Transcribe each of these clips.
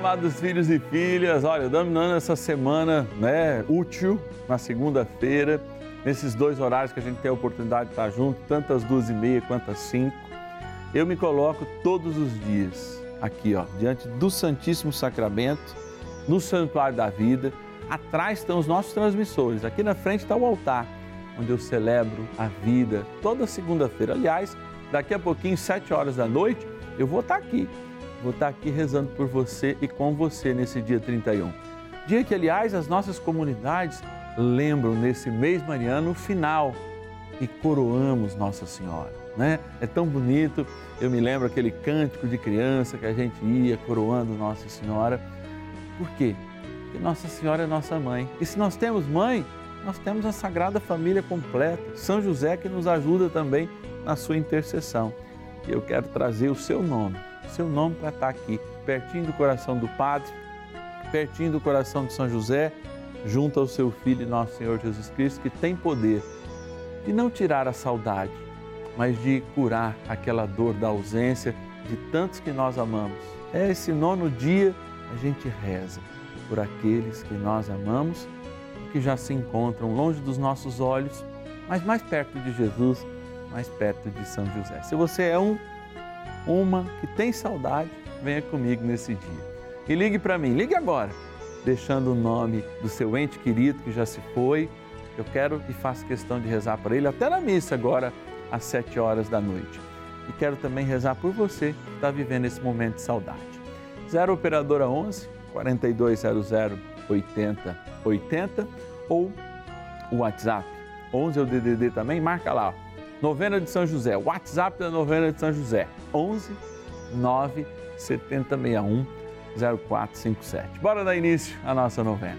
amados filhos e filhas. Olha, dominando essa semana, né, útil, na segunda-feira, nesses dois horários que a gente tem a oportunidade de estar junto, tanto às duas e meia quanto às cinco. Eu me coloco todos os dias aqui, ó, diante do Santíssimo Sacramento, no Santuário da Vida. Atrás estão os nossos transmissores. Aqui na frente está o altar, onde eu celebro a vida toda segunda-feira. Aliás, daqui a pouquinho, sete horas da noite, eu vou estar aqui Vou estar aqui rezando por você e com você nesse dia 31. Dia que, aliás, as nossas comunidades lembram nesse mês mariano o final e coroamos Nossa Senhora, né? É tão bonito. Eu me lembro aquele cântico de criança que a gente ia coroando Nossa Senhora. Por quê? Porque Nossa Senhora é nossa mãe. E se nós temos mãe, nós temos a Sagrada Família completa. São José que nos ajuda também na sua intercessão. E eu quero trazer o seu nome seu nome para estar aqui, pertinho do coração do Padre, pertinho do coração de São José, junto ao seu Filho, nosso Senhor Jesus Cristo, que tem poder de não tirar a saudade, mas de curar aquela dor da ausência de tantos que nós amamos. É esse nono dia a gente reza por aqueles que nós amamos, que já se encontram longe dos nossos olhos, mas mais perto de Jesus, mais perto de São José. Se você é um uma que tem saudade, venha comigo nesse dia. E ligue para mim, ligue agora, deixando o nome do seu ente querido que já se foi. Eu quero e faço questão de rezar para ele até na missa agora, às sete horas da noite. E quero também rezar por você que está vivendo esse momento de saudade. 0 Operadora 11 4200 8080 ou o WhatsApp 11 é o DDD também, marca lá Novena de São José, WhatsApp da Novena de São José, 11 9 7061 0457. Bora dar início à nossa novena.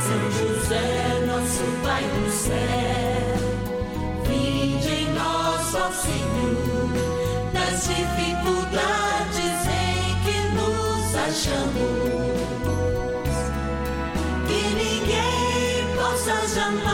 São José, nosso Pai do céu, vinde em nós, ó Senhor, nas dificuldades em que nos achamos. Que ninguém possa jamais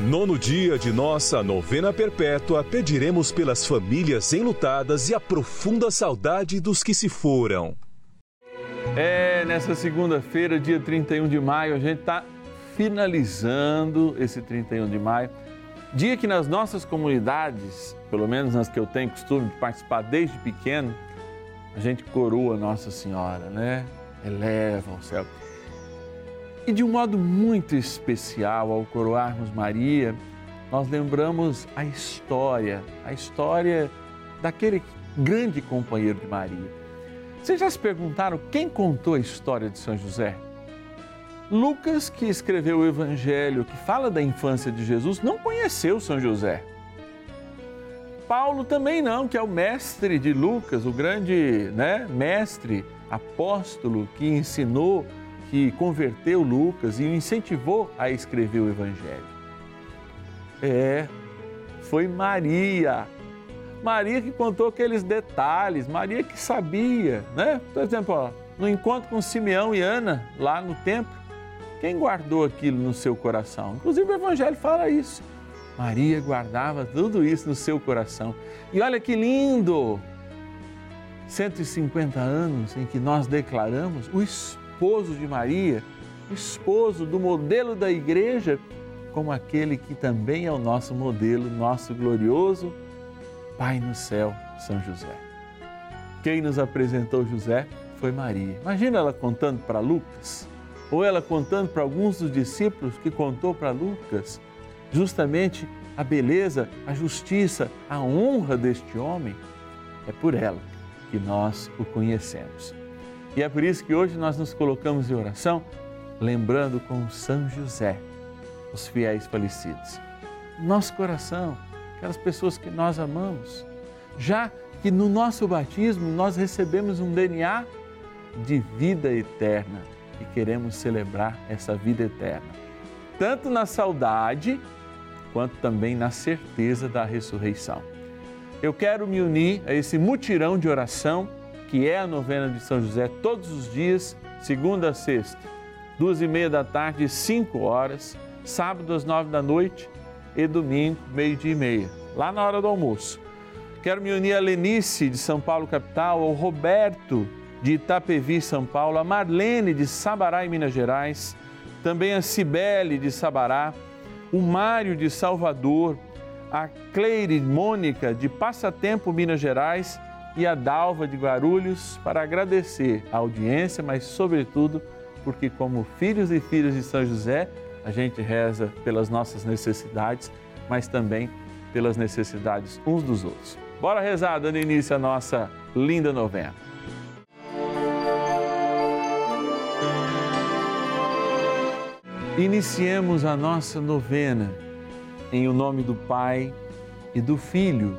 Nono dia de nossa novena perpétua, pediremos pelas famílias enlutadas e a profunda saudade dos que se foram. É, nessa segunda-feira, dia 31 de maio, a gente está finalizando esse 31 de maio. Dia que nas nossas comunidades, pelo menos nas que eu tenho costume de participar desde pequeno, a gente coroa Nossa Senhora, né? Eleva ao céu. E de um modo muito especial, ao coroarmos Maria, nós lembramos a história, a história daquele grande companheiro de Maria. Vocês já se perguntaram quem contou a história de São José? Lucas, que escreveu o Evangelho que fala da infância de Jesus, não conheceu São José. Paulo também não, que é o mestre de Lucas, o grande né, mestre, apóstolo que ensinou que converteu Lucas e o incentivou a escrever o Evangelho. É, foi Maria. Maria que contou aqueles detalhes, Maria que sabia, né? Por exemplo, ó, no encontro com Simeão e Ana, lá no templo, quem guardou aquilo no seu coração? Inclusive o Evangelho fala isso. Maria guardava tudo isso no seu coração. E olha que lindo! 150 anos em que nós declaramos o esposo de Maria, esposo do modelo da igreja, como aquele que também é o nosso modelo, nosso glorioso Pai no céu, São José. Quem nos apresentou José foi Maria. Imagina ela contando para Lucas, ou ela contando para alguns dos discípulos que contou para Lucas, justamente a beleza, a justiça, a honra deste homem. É por ela que nós o conhecemos. E é por isso que hoje nós nos colocamos em oração, lembrando com São José, os fiéis falecidos. Nosso coração, aquelas pessoas que nós amamos, já que no nosso batismo nós recebemos um DNA de vida eterna e queremos celebrar essa vida eterna, tanto na saudade quanto também na certeza da ressurreição. Eu quero me unir a esse mutirão de oração que é a novena de São José todos os dias, segunda a sexta, duas e meia da tarde, cinco horas, sábado às nove da noite e domingo, meio-dia e meia, lá na hora do almoço. Quero me unir a Lenice de São Paulo, capital, ao Roberto de Itapevi, São Paulo, a Marlene de Sabará, em Minas Gerais, também a Cibele de Sabará, o Mário de Salvador, a Cleire Mônica de Passatempo, Minas Gerais e a Dalva de Guarulhos para agradecer a audiência, mas sobretudo porque como filhos e filhas de São José, a gente reza pelas nossas necessidades, mas também pelas necessidades uns dos outros. Bora rezar, dando início à nossa linda novena. Iniciemos a nossa novena em o nome do Pai e do Filho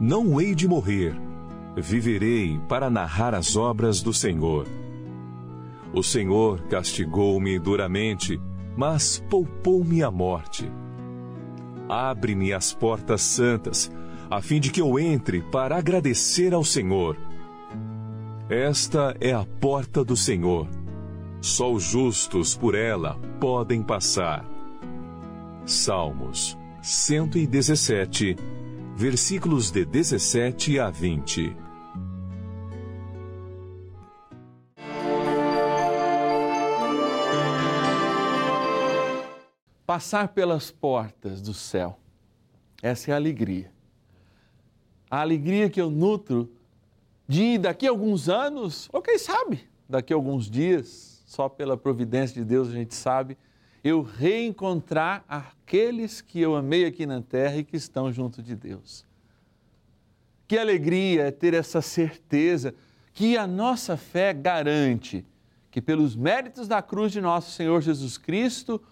Não hei de morrer, viverei para narrar as obras do Senhor. O Senhor castigou-me duramente, mas poupou-me a morte. Abre-me as portas santas, a fim de que eu entre para agradecer ao Senhor. Esta é a porta do Senhor. Só os justos por ela podem passar. Salmos 117, versículos de 17 a 20. Passar pelas portas do céu. Essa é a alegria. A alegria que eu nutro de daqui a alguns anos, ou quem sabe, daqui a alguns dias, só pela providência de Deus a gente sabe, eu reencontrar aqueles que eu amei aqui na terra e que estão junto de Deus. Que alegria é ter essa certeza que a nossa fé garante que, pelos méritos da cruz de nosso Senhor Jesus Cristo,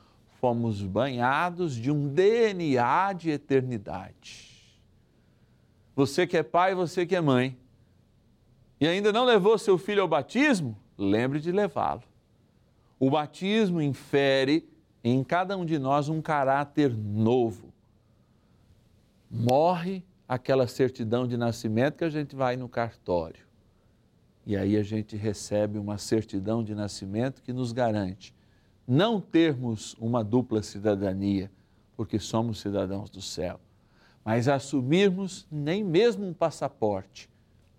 fomos banhados de um DNA de eternidade. Você que é pai, você que é mãe, e ainda não levou seu filho ao batismo, lembre de levá-lo. O batismo infere em cada um de nós um caráter novo. Morre aquela certidão de nascimento que a gente vai no cartório. E aí a gente recebe uma certidão de nascimento que nos garante não termos uma dupla cidadania, porque somos cidadãos do céu, mas assumirmos nem mesmo um passaporte,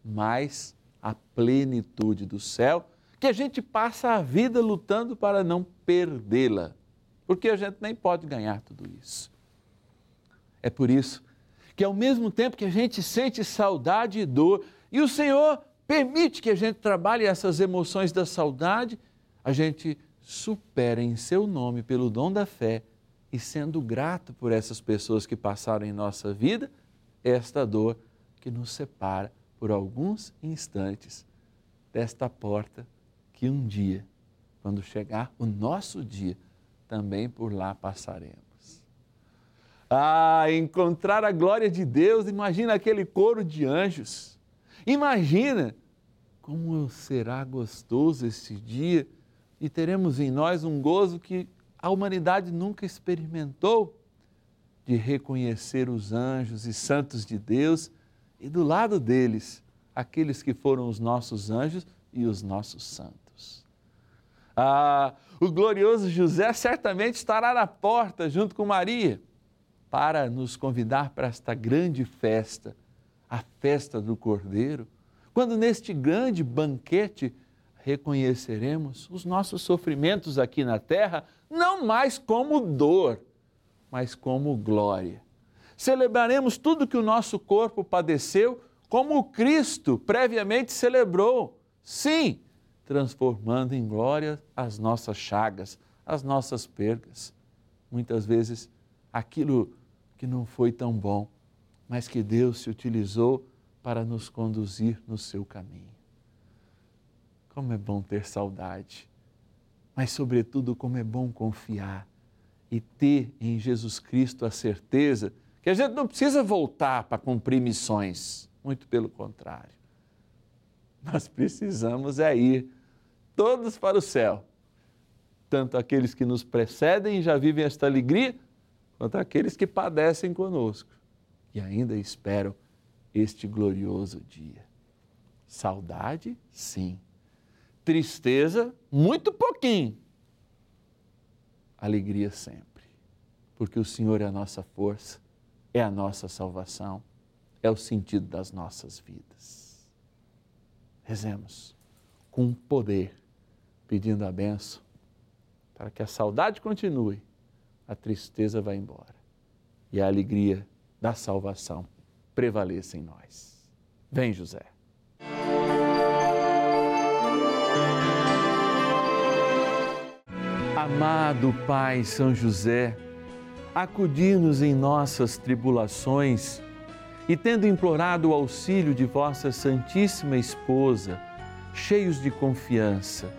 mas a plenitude do céu, que a gente passa a vida lutando para não perdê-la porque a gente nem pode ganhar tudo isso. É por isso que, ao mesmo tempo que a gente sente saudade e dor, e o Senhor permite que a gente trabalhe essas emoções da saudade, a gente supera em seu nome pelo dom da fé e sendo grato por essas pessoas que passaram em nossa vida, esta dor que nos separa por alguns instantes desta porta que um dia, quando chegar o nosso dia, também por lá passaremos. Ah, encontrar a glória de Deus, imagina aquele coro de anjos. Imagina como será gostoso esse dia e teremos em nós um gozo que a humanidade nunca experimentou de reconhecer os anjos e santos de Deus e do lado deles aqueles que foram os nossos anjos e os nossos santos. Ah, o glorioso José certamente estará na porta junto com Maria para nos convidar para esta grande festa, a festa do Cordeiro, quando neste grande banquete reconheceremos os nossos sofrimentos aqui na terra, não mais como dor, mas como glória. Celebraremos tudo que o nosso corpo padeceu, como o Cristo previamente celebrou. Sim, transformando em glória as nossas chagas, as nossas perdas. Muitas vezes aquilo que não foi tão bom, mas que Deus se utilizou para nos conduzir no seu caminho. Como é bom ter saudade, mas, sobretudo, como é bom confiar e ter em Jesus Cristo a certeza que a gente não precisa voltar para cumprir missões, muito pelo contrário. Nós precisamos é ir todos para o céu. Tanto aqueles que nos precedem e já vivem esta alegria, quanto aqueles que padecem conosco e ainda esperam este glorioso dia. Saudade, sim. Tristeza, muito pouquinho. Alegria sempre, porque o Senhor é a nossa força, é a nossa salvação, é o sentido das nossas vidas. Rezemos com poder pedindo a benção, para que a saudade continue, a tristeza vá embora e a alegria da salvação prevaleça em nós. Vem, José. Amado Pai São José, acudir-nos em nossas tribulações e, tendo implorado o auxílio de vossa Santíssima Esposa, cheios de confiança,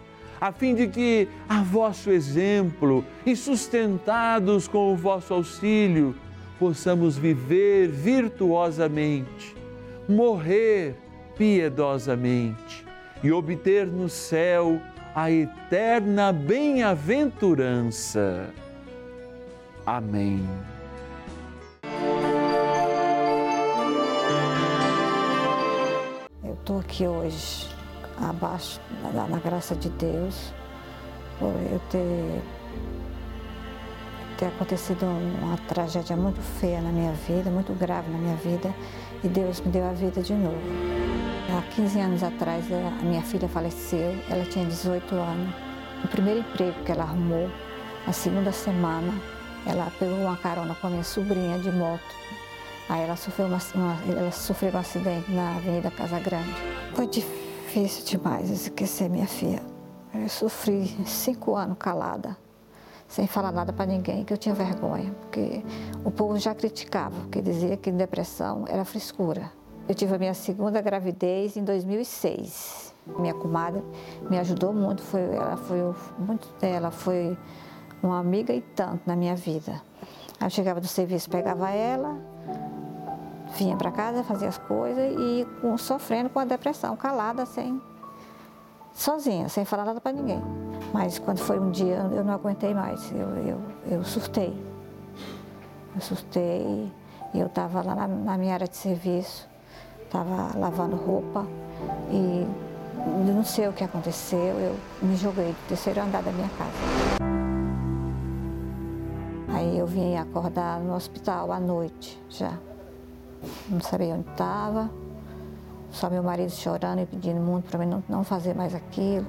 a fim de que, a vosso exemplo e sustentados com o vosso auxílio, possamos viver virtuosamente, morrer piedosamente e obter no céu a eterna bem-aventurança. Amém. Eu estou aqui hoje, abaixo, na, na, graça de Deus, por eu ter, ter acontecido uma tragédia muito feia na minha vida, muito grave na minha vida, e Deus me deu a vida de novo. Há 15 anos atrás, a minha filha faleceu, ela tinha 18 anos. O primeiro emprego que ela arrumou, na segunda semana, ela pegou uma carona com a minha sobrinha de moto. Aí ela sofreu, uma, uma, ela sofreu um acidente na Avenida Casa Grande. Foi difícil demais esquecer minha filha. Eu sofri cinco anos calada, sem falar nada para ninguém, que eu tinha vergonha, porque o povo já criticava, porque dizia que depressão era frescura. Eu tive a minha segunda gravidez em 2006. Minha comadre me ajudou muito, foi, ela foi muito, ela foi uma amiga e tanto na minha vida. Eu chegava do serviço, pegava ela, vinha para casa, fazia as coisas e sofrendo com a depressão, calada, sem, sozinha, sem falar nada para ninguém. Mas quando foi um dia, eu não aguentei mais, eu, eu, eu surtei. Eu surtei eu estava lá na, na minha área de serviço, estava lavando roupa e não sei o que aconteceu, eu me joguei do terceiro andar da minha casa. Aí eu vim acordar no hospital à noite já. Não sabia onde estava. Só meu marido chorando e pedindo muito para mim não, não fazer mais aquilo.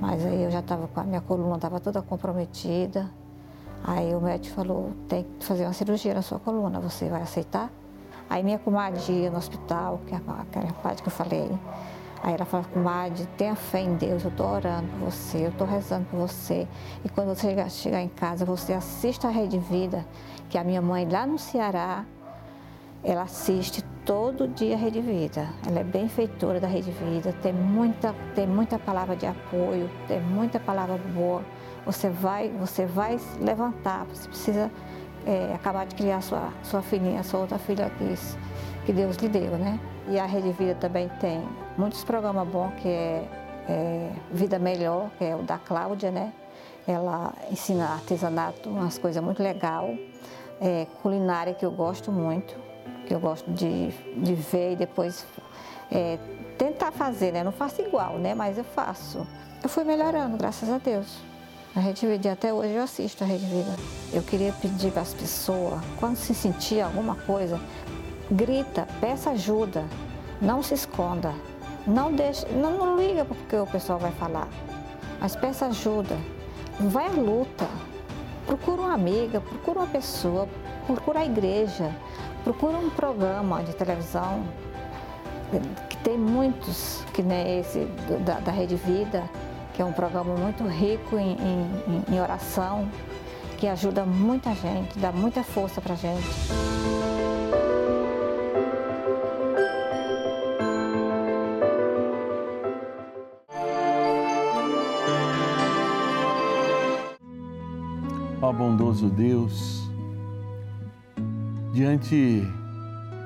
Mas aí eu já estava com a minha coluna estava toda comprometida. Aí o médico falou, tem que fazer uma cirurgia na sua coluna, você vai aceitar? Aí minha comadre no hospital, que é aquela parte que eu falei, Aí ela fala, comadre, tenha fé em Deus, eu estou orando por você, eu estou rezando por você. E quando você chegar em casa, você assista a Rede Vida, que a minha mãe lá no Ceará, ela assiste todo dia a Rede Vida. Ela é benfeitora da Rede Vida, tem muita, tem muita palavra de apoio, tem muita palavra boa. Você vai, você vai levantar, você precisa é, acabar de criar sua, sua filhinha, sua outra filha que, que Deus lhe deu, né? E a Rede Vida também tem muitos programas bons, que é, é, Vida Melhor, que é o da Cláudia, né? Ela ensina artesanato, umas coisas muito legais. É, culinária, que eu gosto muito, eu gosto de, de ver e depois é, tentar fazer, né? Não faço igual, né? Mas eu faço. Eu fui melhorando, graças a Deus. A Rede Vida, até hoje eu assisto a Rede Vida. Eu queria pedir para as pessoas, quando se sentir alguma coisa, grita, peça ajuda, não se esconda, não deixe, não, não liga porque o pessoal vai falar, mas peça ajuda, vai à luta, procura uma amiga, procura uma pessoa, procura a igreja, procura um programa de televisão, que tem muitos, que nem esse da, da Rede Vida, que é um programa muito rico em, em, em oração, que ajuda muita gente, dá muita força para gente. Ó bondoso Deus, diante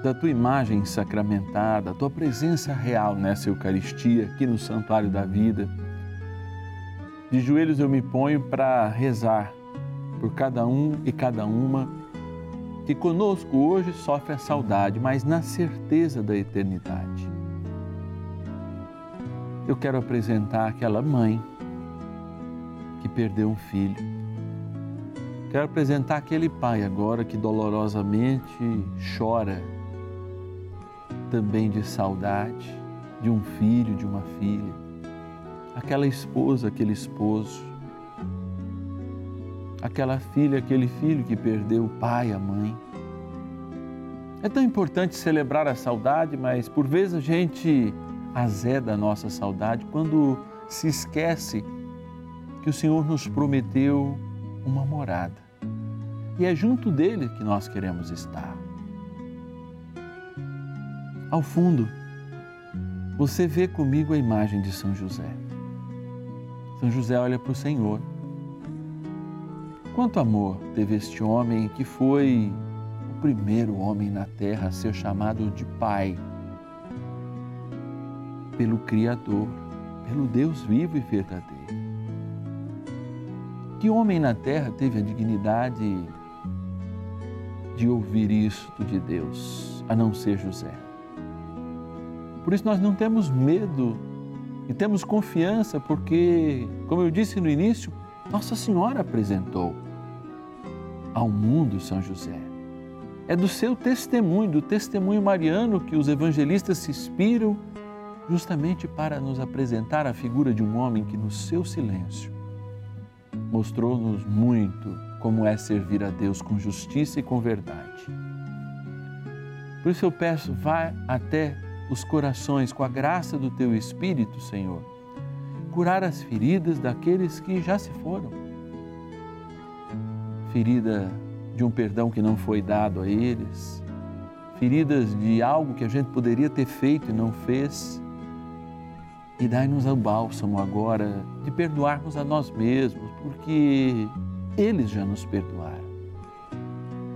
da tua imagem sacramentada, a tua presença real nessa Eucaristia, aqui no Santuário da Vida, de joelhos eu me ponho para rezar por cada um e cada uma que conosco hoje sofre a saudade, mas na certeza da eternidade. eu quero apresentar aquela mãe que perdeu um filho. Quero apresentar aquele pai agora que dolorosamente chora também de saudade de um filho, de uma filha. Aquela esposa, aquele esposo. Aquela filha, aquele filho que perdeu o pai, a mãe. É tão importante celebrar a saudade, mas por vezes a gente azeda a nossa saudade quando se esquece que o Senhor nos prometeu uma morada. E é junto dele que nós queremos estar. Ao fundo, você vê comigo a imagem de São José. São José olha para o Senhor. Quanto amor teve este homem que foi o primeiro homem na terra a ser chamado de Pai pelo Criador, pelo Deus vivo e verdadeiro. Que homem na terra teve a dignidade de ouvir isto de Deus, a não ser José? Por isso nós não temos medo e temos confiança, porque, como eu disse no início, Nossa Senhora apresentou ao mundo São José. É do seu testemunho, do testemunho mariano, que os evangelistas se inspiram justamente para nos apresentar a figura de um homem que, no seu silêncio, mostrou-nos muito como é servir a Deus com justiça e com verdade. Por isso eu peço, vá até os corações com a graça do teu Espírito, Senhor, curar as feridas daqueles que já se foram. Ferida de um perdão que não foi dado a eles, feridas de algo que a gente poderia ter feito e não fez e dai-nos o bálsamo agora de perdoarmos a nós mesmos, porque eles já nos perdoaram.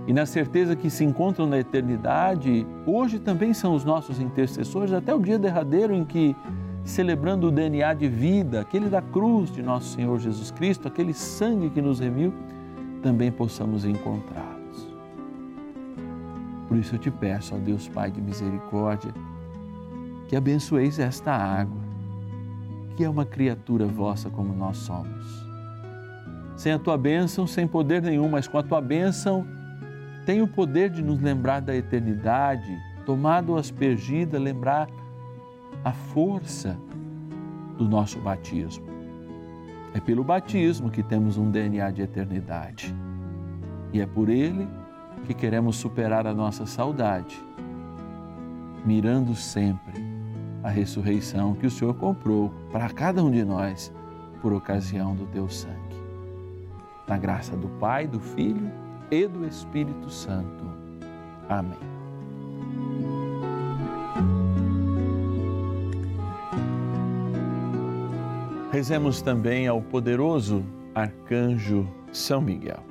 E na certeza que se encontram na eternidade, hoje também são os nossos intercessores, até o dia derradeiro em que, celebrando o DNA de vida, aquele da cruz de nosso Senhor Jesus Cristo, aquele sangue que nos remiu, também possamos encontrá-los. Por isso eu te peço, ó Deus Pai de misericórdia, que abençoeis esta água que é uma criatura vossa como nós somos. Sem a tua bênção, sem poder nenhum, mas com a tua bênção, tem o poder de nos lembrar da eternidade, tomado aspergida, lembrar a força do nosso batismo. É pelo batismo que temos um DNA de eternidade. E é por ele que queremos superar a nossa saudade, mirando sempre a ressurreição que o Senhor comprou para cada um de nós por ocasião do teu sangue. Na graça do Pai, do Filho e do Espírito Santo. Amém. Rezemos também ao poderoso arcanjo São Miguel.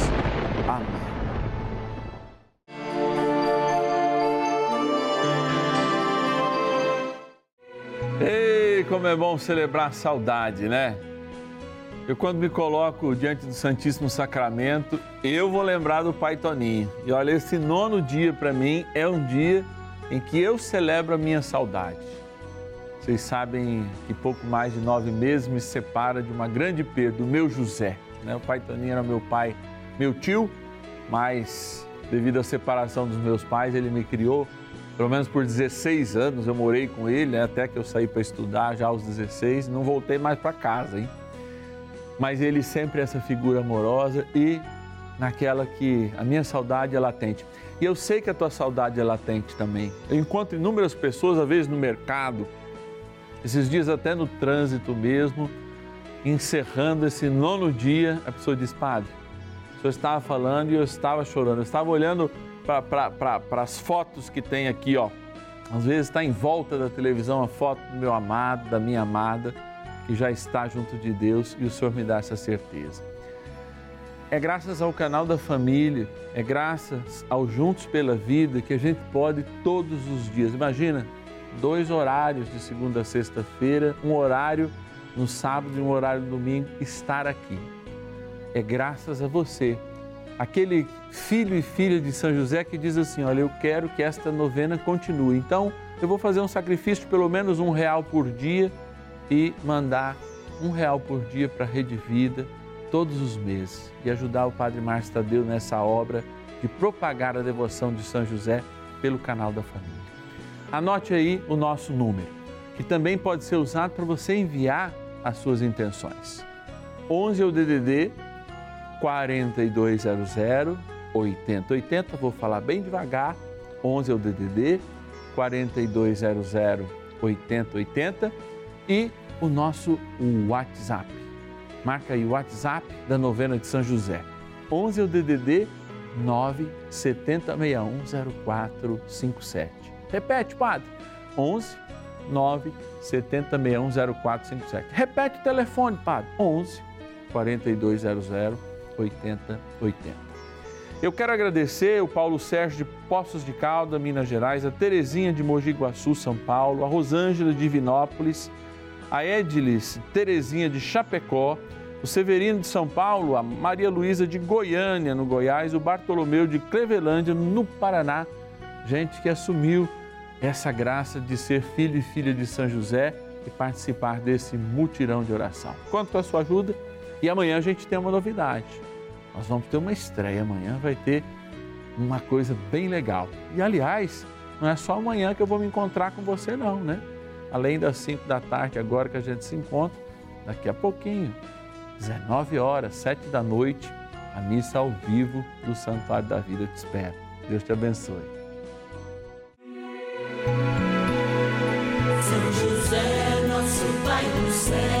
Amém. Ei, como é bom celebrar a saudade, né? Eu, quando me coloco diante do Santíssimo Sacramento, eu vou lembrar do Pai Toninho. E olha, esse nono dia para mim é um dia em que eu celebro a minha saudade. Vocês sabem que pouco mais de nove meses me separa de uma grande perda, o meu José. Né? O Pai Toninho era meu pai meu tio, mas devido à separação dos meus pais, ele me criou pelo menos por 16 anos. Eu morei com ele né, até que eu saí para estudar já aos 16, não voltei mais para casa, hein? Mas ele sempre é essa figura amorosa e naquela que a minha saudade é latente. E eu sei que a tua saudade é latente também. Eu encontro inúmeras pessoas, às vezes no mercado, esses dias até no trânsito mesmo, encerrando esse nono dia, a pessoa diz: Padre, senhor estava falando e eu estava chorando. Eu estava olhando para as fotos que tem aqui, ó. Às vezes está em volta da televisão a foto do meu amado, da minha amada, que já está junto de Deus e o Senhor me dá essa certeza. É graças ao canal da família, é graças ao Juntos pela Vida que a gente pode todos os dias. Imagina, dois horários de segunda a sexta-feira, um horário no sábado e um horário no domingo, estar aqui. É graças a você aquele filho e filha de São José que diz assim: Olha, eu quero que esta novena continue. Então, eu vou fazer um sacrifício de pelo menos um real por dia e mandar um real por dia para a Rede Vida todos os meses e ajudar o Padre Márcio Tadeu nessa obra de propagar a devoção de São José pelo canal da família. Anote aí o nosso número, que também pode ser usado para você enviar as suas intenções. 11 é o DDD 4200 8080, vou falar bem devagar, 11 é o DDD, 4200 8080 e o nosso WhatsApp. Marca aí o WhatsApp da novena de São José. 11 é o DDD 970610457. Repete, padre. 11 970610457. Repete o telefone, padre. 11 4200 8080. Eu quero agradecer o Paulo Sérgio de Poços de Calda, Minas Gerais, a Terezinha de Mogi Guaçu, São Paulo, a Rosângela de Vinópolis, a Edilis Terezinha de Chapecó, o Severino de São Paulo, a Maria Luísa de Goiânia, no Goiás, o Bartolomeu de Clevelândia, no Paraná. Gente que assumiu essa graça de ser filho e filha de São José e participar desse mutirão de oração. Quanto a sua ajuda? E amanhã a gente tem uma novidade. Nós vamos ter uma estreia amanhã, vai ter uma coisa bem legal. E aliás, não é só amanhã que eu vou me encontrar com você não, né? Além das 5 da tarde agora que a gente se encontra, daqui a pouquinho, 19 horas, 7 da noite, a missa ao vivo do Santuário da Vida te espera. Deus te abençoe. São José, nosso Pai do céu,